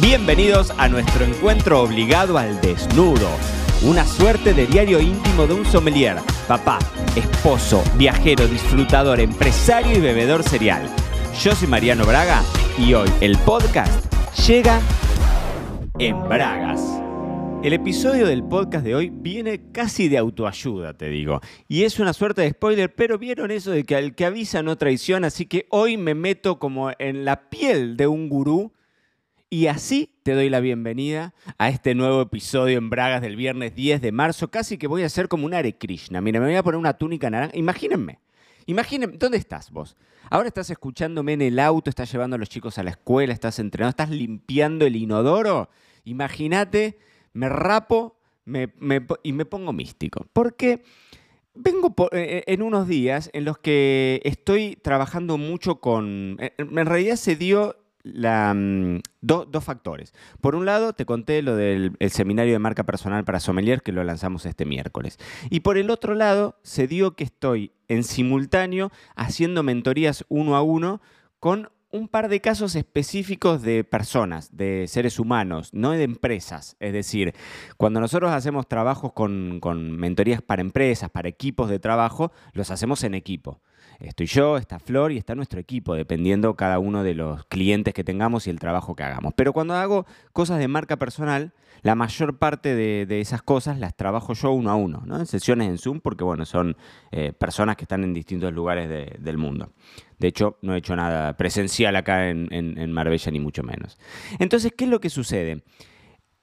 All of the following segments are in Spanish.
Bienvenidos a nuestro encuentro obligado al desnudo. Una suerte de diario íntimo de un sommelier, papá, esposo, viajero, disfrutador, empresario y bebedor serial. Yo soy Mariano Braga y hoy el podcast llega en Bragas. El episodio del podcast de hoy viene casi de autoayuda, te digo. Y es una suerte de spoiler, pero vieron eso de que al que avisa no traiciona, así que hoy me meto como en la piel de un gurú y así te doy la bienvenida a este nuevo episodio en Bragas del viernes 10 de marzo. Casi que voy a hacer como un Hare Krishna. Mira, me voy a poner una túnica naranja. Imagínense. Imagínense, ¿dónde estás vos? Ahora estás escuchándome en el auto, estás llevando a los chicos a la escuela, estás entrenando, estás limpiando el inodoro. Imagínate, me rapo y me pongo místico. Porque vengo eh, en unos días en los que estoy trabajando mucho con... En realidad se dio la, mm, dos factores. Por un lado, te conté lo del seminario de marca personal para sommelier que lo lanzamos este miércoles. Y por el otro lado, se dio que estoy en simultáneo haciendo mentorías uno a uno con un par de casos específicos de personas, de seres humanos, no de empresas. Es decir, cuando nosotros hacemos trabajos con, con mentorías para empresas, para equipos de trabajo, los hacemos en equipo. Estoy yo, está Flor y está nuestro equipo, dependiendo cada uno de los clientes que tengamos y el trabajo que hagamos. Pero cuando hago cosas de marca personal, la mayor parte de, esas cosas las trabajo yo uno a uno, ¿no? en sesiones en Zoom, porque bueno, son eh, personas que están en distintos lugares del mundo. De hecho, no he hecho nada presencial acá en, en Marbella, ni mucho menos. Entonces, ¿qué es lo que sucede?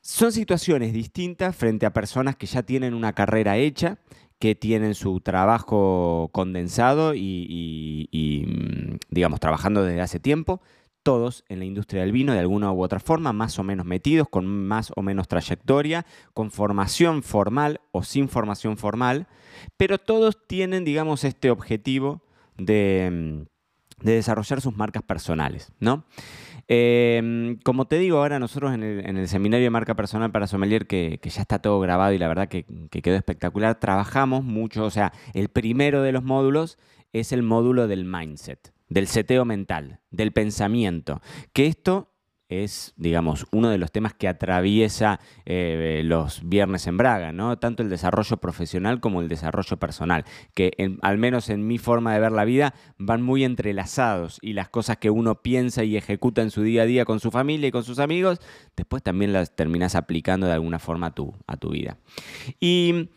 Son situaciones distintas frente a personas que ya tienen una carrera hecha que tienen su trabajo condensado y, mm, digamos, trabajando desde hace tiempo, todos en la industria del vino de alguna u otra forma, más o menos metidos, con más o menos trayectoria, con formación formal o sin formación formal, pero todos tienen, digamos, este objetivo de, mm, de desarrollar sus marcas personales, ¿no? Em, como te digo, ahora nosotros en el, seminario de marca personal para sommelier, que, ya está todo grabado y la verdad que, quedó espectacular, trabajamos mucho, o sea, el primero de los módulos es el módulo del mindset, del seteo mental, del pensamiento, que esto es, digamos, uno de los temas que atraviesa eh, los viernes en Braga, ¿no? Tanto el desarrollo profesional como el desarrollo personal, que al menos en mi forma de ver la vida van muy entrelazados y las cosas que uno piensa y ejecuta en su día a día con su familia y con sus amigos, después también las terminas aplicando de alguna forma a tu, a tu vida. Y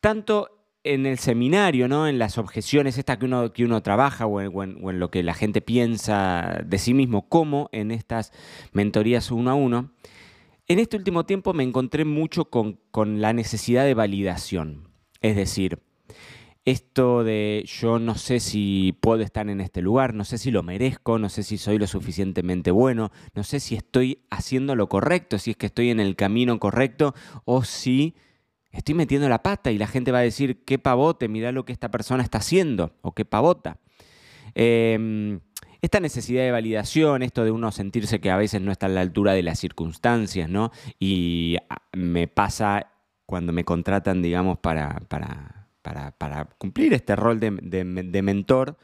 tanto en el seminario, ¿no? En las objeciones estas que uno, que uno trabaja o en, lo que la gente piensa de sí mismo, como en estas mentorías uno a uno, en este último tiempo me encontré mucho con, con la necesidad de validación. Es decir, esto de yo no sé si puedo estar en este lugar, no sé si lo merezco, no sé si soy lo suficientemente bueno, no sé si estoy haciendo lo correcto, si es que estoy en el camino correcto o si estoy metiendo la pata y la gente va a decir, qué pavote, mira lo que esta persona está haciendo, o qué pavota. Em, esta necesidad de validación, esto de uno sentirse que a veces no está a la altura de las circunstancias, ¿no? Y ah, me pasa cuando me contratan, digamos, para, para, para, cumplir este rol de, de mentor,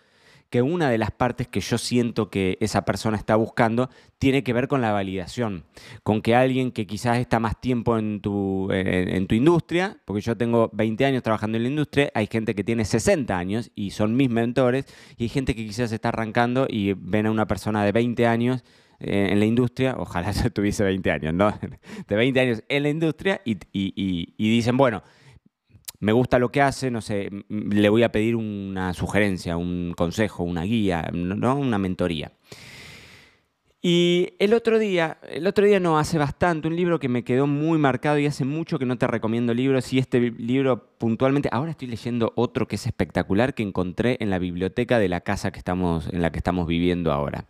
que una de las partes que yo siento que esa persona está buscando tiene que ver con la validación, con que alguien que quizás está más tiempo en tu, en, tu industria, porque yo tengo 20 años trabajando en la industria, hay gente que tiene 60 años y son mis mentores, y hay gente que quizás está arrancando y ven a una persona de 20 años eh, en la industria, ojalá yo tuviese 20 años, ¿no? De 20 años en la industria y, y dicen, bueno, me gusta lo que hace, no sé, le voy a pedir una sugerencia, un consejo, una guía, ¿no? una mentoría. Y el otro día, el otro día no hace bastante, un libro que me quedó muy marcado y hace mucho que no te recomiendo libros y este libro puntualmente, ahora estoy leyendo otro que es espectacular que encontré en la biblioteca de la casa que estamos, en la que estamos viviendo ahora,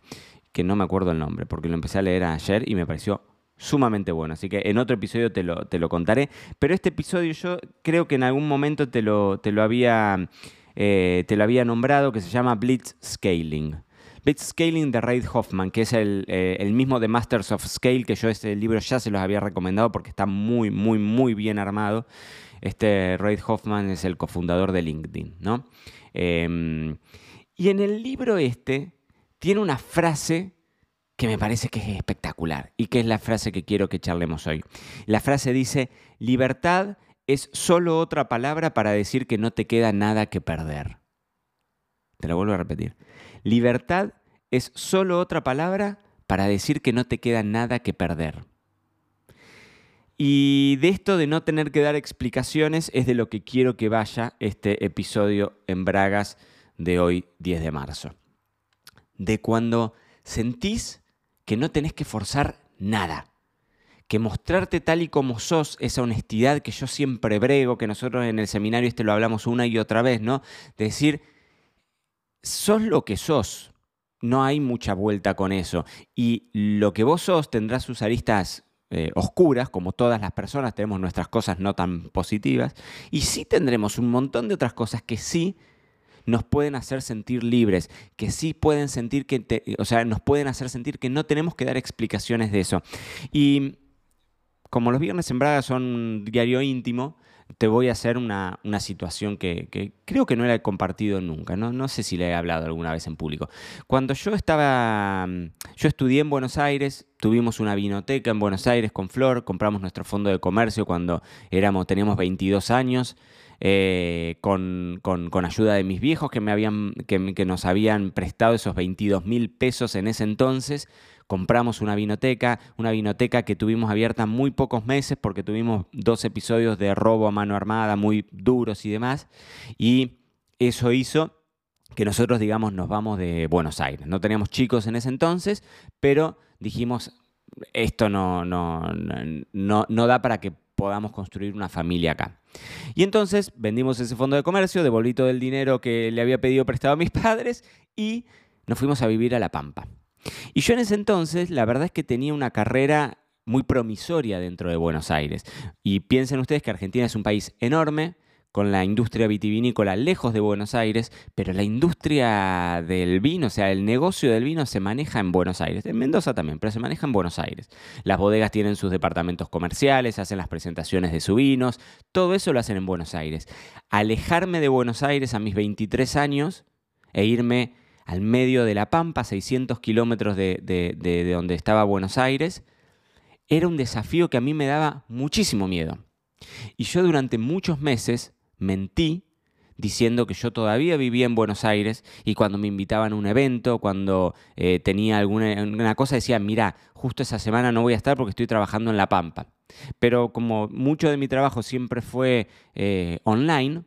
que no me acuerdo el nombre porque lo empecé a leer ayer y me pareció sumamente bueno. Así que en otro episodio te lo, te lo contaré. Pero este episodio yo creo que en algún momento te lo, te lo, había, eh, te lo había nombrado, que se llama Blitz Scaling. Blitz Scaling de Reid Hoffman, que es el, eh, el, mismo de Masters of Scale, que yo este libro ya se los había recomendado porque está muy, muy, muy bien armado. Este Reid Hoffman es el cofundador de LinkedIn, ¿no? Em, y en el libro este tiene una frase que me parece que es espectacular y que es la frase que quiero que charlemos hoy. La frase dice, libertad es solo otra palabra para decir que no te queda nada que perder. Te lo vuelvo a repetir. Libertad es solo otra palabra para decir que no te queda nada que perder. Y de esto de no tener que dar explicaciones es de lo que quiero que vaya este episodio en Bragas de hoy, 10 de marzo. De cuando sentís que no tenés que forzar nada que mostrarte tal y como sos, esa honestidad que yo siempre brego, que nosotros en el seminario este lo hablamos una y otra vez, ¿no? De decir, sos lo que sos, no hay mucha vuelta con eso. Y lo que vos sos tendrá sus aristas eh, oscuras, como todas las personas, tenemos nuestras cosas no tan positivas, y sí tendremos un montón de otras cosas que sí nos pueden hacer sentir libres, que sí pueden sentir que, o sea, nos pueden hacer sentir que no tenemos que dar explicaciones de eso. Y como los viernes en Braga son un diario íntimo, te voy a hacer una, situación que, creo que no la he compartido nunca, ¿no? no sé si le he hablado alguna vez en público. Cuando yo estaba, yo estudié en Buenos Aires, tuvimos una vinoteca en Buenos Aires con Flor, compramos nuestro fondo de comercio cuando éramos, teníamos 22 años. Eh, con, ayuda de mis viejos que, me habían, que nos habían prestado esos 22 mil pesos en ese entonces compramos una vinoteca, una vinoteca que tuvimos abierta muy pocos meses porque tuvimos dos episodios de robo a mano armada muy duros y demás, y eso hizo que nosotros, digamos, nos vamos de Buenos Aires. No teníamos chicos en ese entonces, pero dijimos, esto no, no, no, no da para que podamos construir una familia acá. Y entonces vendimos ese fondo de comercio, devolví todo el dinero que le había pedido prestado a mis padres y nos fuimos a vivir a La Pampa. Y yo en ese entonces, la verdad es que tenía una carrera muy promisoria dentro de Buenos Aires. Y piensen ustedes que Argentina es un país enorme, con la industria vitivinícola lejos de Buenos Aires, pero la industria del vino, o sea, el negocio del vino se maneja en Buenos Aires, en Mendoza también, pero se maneja en Buenos Aires. Las bodegas tienen sus departamentos comerciales, hacen las presentaciones de sus vinos, todo eso lo hacen en Buenos Aires. Alejarme de Buenos Aires a mis 23 años e irme al medio de La Pampa, 600 kilómetros de, donde estaba Buenos Aires, era un desafío que a mí me daba muchísimo miedo. Y yo durante muchos meses mentí diciendo que yo todavía vivía en Buenos Aires y cuando me invitaban a un evento, cuando eh, tenía alguna cosa, decía, mira, justo esa semana no voy a estar porque estoy trabajando en La Pampa. Pero como mucho de mi trabajo siempre fue eh, online,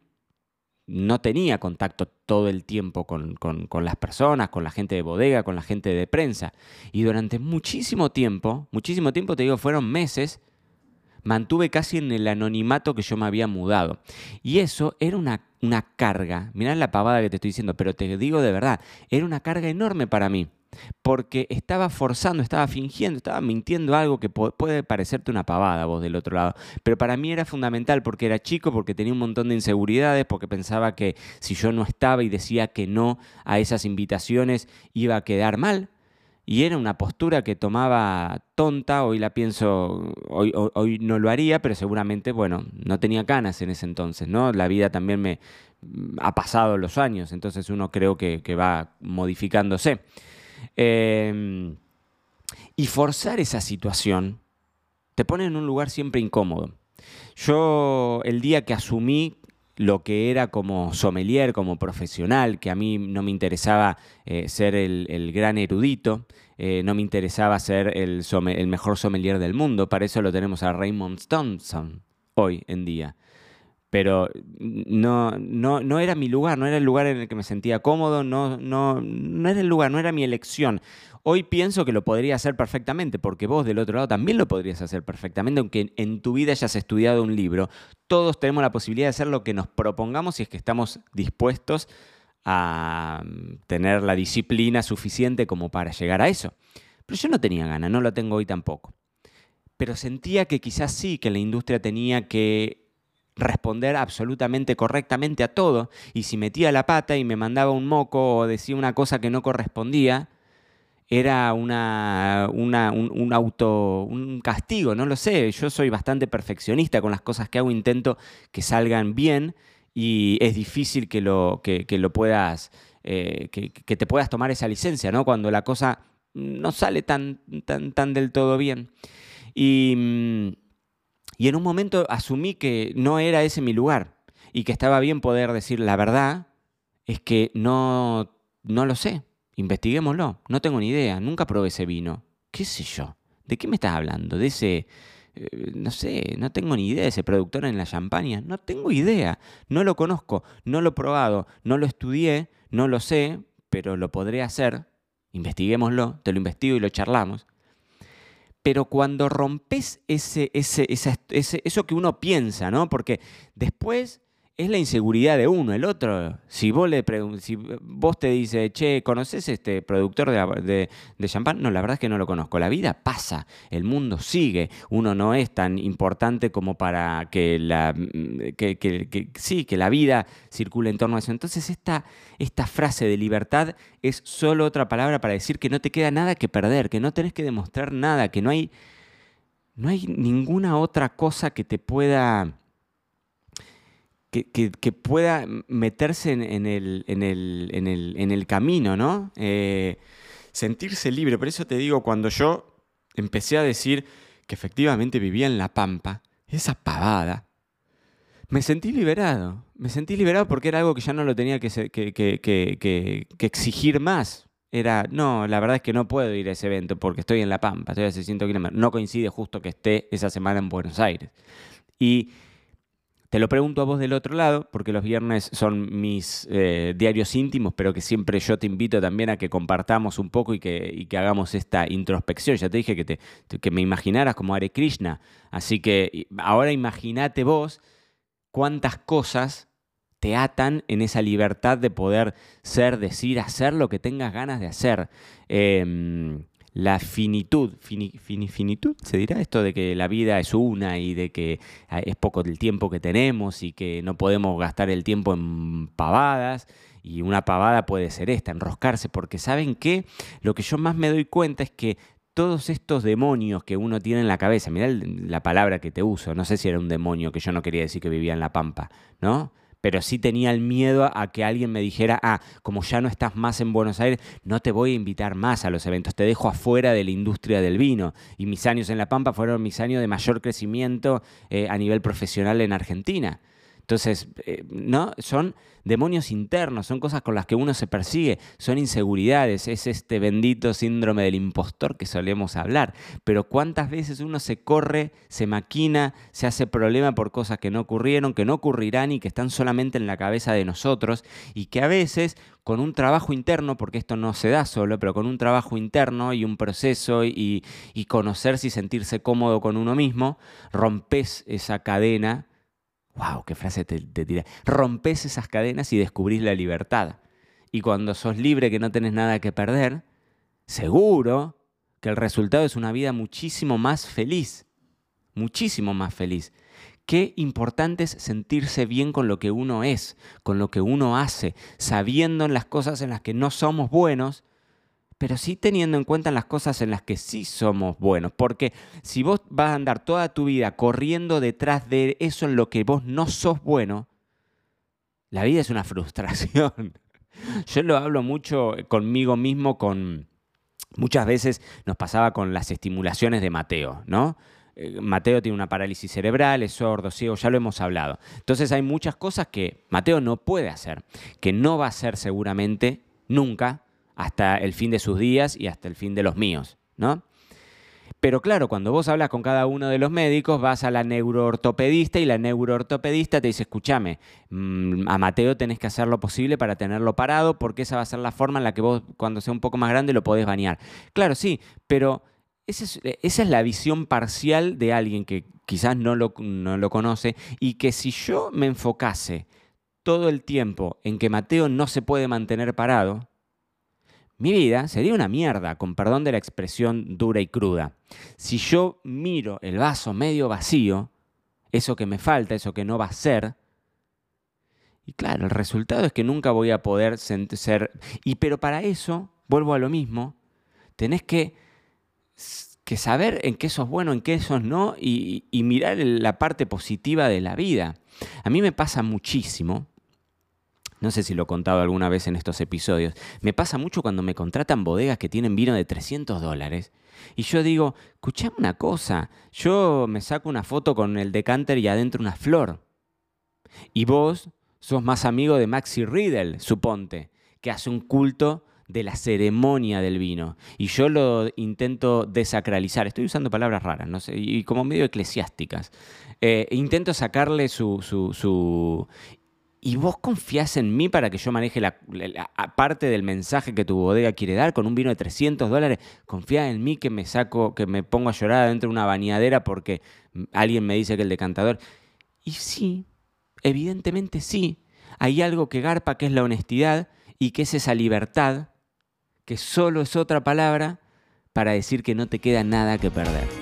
no tenía contacto todo el tiempo con, las personas, con la gente de bodega, con la gente de prensa. Y durante muchísimo tiempo, muchísimo tiempo, te digo, fueron meses, mantuve casi en el anonimato que yo me había mudado. Y eso era una, una carga, mirá la pavada que te estoy diciendo, pero te digo de verdad, era una carga enorme para mí porque estaba forzando, estaba fingiendo, estaba mintiendo algo que puede parecerte una pavada vos del otro lado. Pero para mí era fundamental porque era chico, porque tenía un montón de inseguridades, porque pensaba que si yo no estaba y decía que no a esas invitaciones iba a quedar mal. Y era una postura que tomaba tonta, hoy la pienso, hoy, no lo haría, pero seguramente, bueno, no tenía ganas en ese entonces, ¿no? La vida también me ha pasado los años, entonces uno creo que, que va modificándose. Em, y forzar esa situación te pone en un lugar siempre incómodo. Yo el día que asumí lo que era como sommelier, como profesional, que a mí no me interesaba eh, ser el, gran erudito, eh, no me interesaba ser el, el, mejor sommelier del mundo, para eso lo tenemos a Raymond Thompson hoy en día pero no, no, no, era mi lugar, no era el lugar en el que me sentía cómodo, no, no, no era el lugar, no era mi elección. Hoy pienso que lo podría hacer perfectamente, porque vos del otro lado también lo podrías hacer perfectamente, aunque en tu vida hayas estudiado un libro. Todos tenemos la posibilidad de hacer lo que nos propongamos si es que estamos dispuestos a tener la disciplina suficiente como para llegar a eso. Pero yo no tenía ganas, no lo tengo hoy tampoco. Pero sentía que quizás sí, que la industria tenía que responder absolutamente correctamente a todo, y si metía la pata y me mandaba un moco o decía una cosa que no correspondía, era una, un, auto, un castigo, no lo sé. Yo soy bastante perfeccionista con las cosas que hago, intento que salgan bien y es difícil que lo, que, lo puedas, eh, que, que, te puedas tomar esa licencia, ¿no? Cuando la cosa no sale tan, tan, tan del todo bien. Y, mm, y en un momento asumí que no era ese mi lugar y que estaba bien poder decir la verdad, es que no, no lo sé, investiguémoslo, no tengo ni idea, nunca probé ese vino, qué sé yo, ¿de qué me estás hablando? ¿De ese, eh, no sé, no tengo ni idea. De ese productor en la champaña, no tengo idea, no lo conozco, no lo he probado, no lo estudié, no lo sé, pero lo podré hacer, investiguémoslo, te lo investigo y lo charlamos. Pero cuando rompes ese, ese, ese, eso que uno piensa, ¿no? Porque después es la inseguridad de uno. El otro, si vos, le si vos te dices, che, ¿conoces este productor de, de, champán? No, la verdad es que no lo conozco. La vida pasa, el mundo sigue. Uno no es tan importante como para que la, que, sí, que la vida circule en torno a eso. Entonces esta, esta frase de libertad es solo otra palabra para decir que no te queda nada que perder, que no tenés que demostrar nada, que no hay, no hay ninguna otra cosa que te pueda que, pueda meterse en, el, camino, ¿no? Eh, sentirse libre. Por eso te digo, cuando yo empecé a decir que efectivamente vivía en La Pampa, esa pavada, me sentí liberado. Me sentí liberado porque era algo que ya no lo tenía que, que, exigir más. Era, no, la verdad es que no puedo ir a ese evento porque estoy en La Pampa, estoy a 600 kilómetros. No coincide justo que esté esa semana en Buenos Aires. Y te lo pregunto a vos del otro lado, porque los viernes son mis eh, diarios íntimos, pero que siempre yo te invito también a que compartamos un poco y que, hagamos esta introspección. Ya te dije que me imaginaras como Hare Krishna. Así que ahora imagínate vos cuántas cosas te atan en esa libertad de poder ser, decir, hacer lo que tengas ganas de hacer. Em, la finitud, finitud, se dirá esto de que la vida es una y de que ah, es poco el tiempo que tenemos y que no podemos gastar el tiempo en pavadas. Y una pavada puede ser esta, enroscarse, porque ¿saben qué? Lo que yo más me doy cuenta es que todos estos demonios que uno tiene en la cabeza, mirá la palabra que te uso, no sé si era un demonio, que yo no quería decir que vivía en la pampa, ¿no? Pero sí tenía el miedo a que alguien me dijera, ah, como ya no estás más en Buenos Aires, no te voy a invitar más a los eventos, te dejo afuera de la industria del vino. Y mis años en La Pampa fueron mis años de mayor crecimiento eh, a nivel profesional en Argentina. Entonces, eh, ¿no? Son demonios internos, son cosas con las que uno se persigue, son inseguridades, es este bendito síndrome del impostor que solemos hablar. Pero cuántas veces uno se corre, se maquina, se hace problema por cosas que no ocurrieron, que no ocurrirán y que están solamente en la cabeza de nosotros y que a veces con un trabajo interno, porque esto no se da solo, pero con un trabajo interno y un proceso y, y conocerse y sentirse cómodo con uno mismo, rompes esa cadena ¡Wow! ¡Qué frase te, tira! Rompes esas cadenas y descubrís la libertad. Y cuando sos libre, que no tenés nada que perder, seguro que el resultado es una vida muchísimo más feliz. Muchísimo más feliz. Qué importante es sentirse bien con lo que uno es, con lo que uno hace, sabiendo en las cosas en las que no somos buenos, pero sí teniendo en cuenta las cosas en las que sí somos buenos. Porque si vos vas a andar toda tu vida corriendo detrás de eso en lo que vos no sos bueno, la vida es una frustración. Yo lo hablo mucho conmigo mismo, con muchas veces nos pasaba con las estimulaciones de Mateo, ¿no? Eh, Mateo tiene una parálisis cerebral, es sordo, ciego, ya lo hemos hablado. Entonces hay muchas cosas que Mateo no puede hacer, que no va a hacer seguramente nunca, hasta el fin de sus días y hasta el fin de los míos, ¿no? Pero claro, cuando vos hablas con cada uno de los médicos, vas a la neuroortopedista y la neuroortopedista te dice, escúchame, mm, a Mateo tenés que hacer lo posible para tenerlo parado porque esa va a ser la forma en la que vos cuando sea un poco más grande lo podés bañar. Claro, sí, pero esa es, la visión parcial de alguien que quizás no lo, no lo conoce y que si yo me enfocase todo el tiempo en que Mateo no se puede mantener parado, mi vida sería una mierda, con perdón de la expresión dura y cruda. Si yo miro el vaso medio vacío, eso que me falta, eso que no va a ser, y claro, el resultado es que nunca voy a poder ser... Y pero para eso, vuelvo a lo mismo, tenés que, que saber en qué sos bueno, en qué sos no, y, y mirar la parte positiva de la vida. A mí me pasa muchísimo no sé si lo he contado alguna vez en estos episodios, me pasa mucho cuando me contratan bodegas que tienen vino de 300 dólares. Y yo digo, escuchame una cosa, yo me saco una foto con el decanter y adentro una flor. Y vos sos más amigo de Maxi Riddle, suponte, que hace un culto de la ceremonia del vino. Y yo lo intento desacralizar. Estoy usando palabras raras, no sé, y como medio eclesiásticas. Eh, intento sacarle su, su, ¿Y vos confías en mí para que yo maneje la, parte del mensaje que tu bodega quiere dar con un vino de 300 dólares? ¿Confías en mí que me saco, que me pongo a llorar dentro de una bañadera porque alguien me dice que el decantador... Y sí, evidentemente sí. Hay algo que garpa que es la honestidad y que es esa libertad que solo es otra palabra para decir que no te queda nada que perder.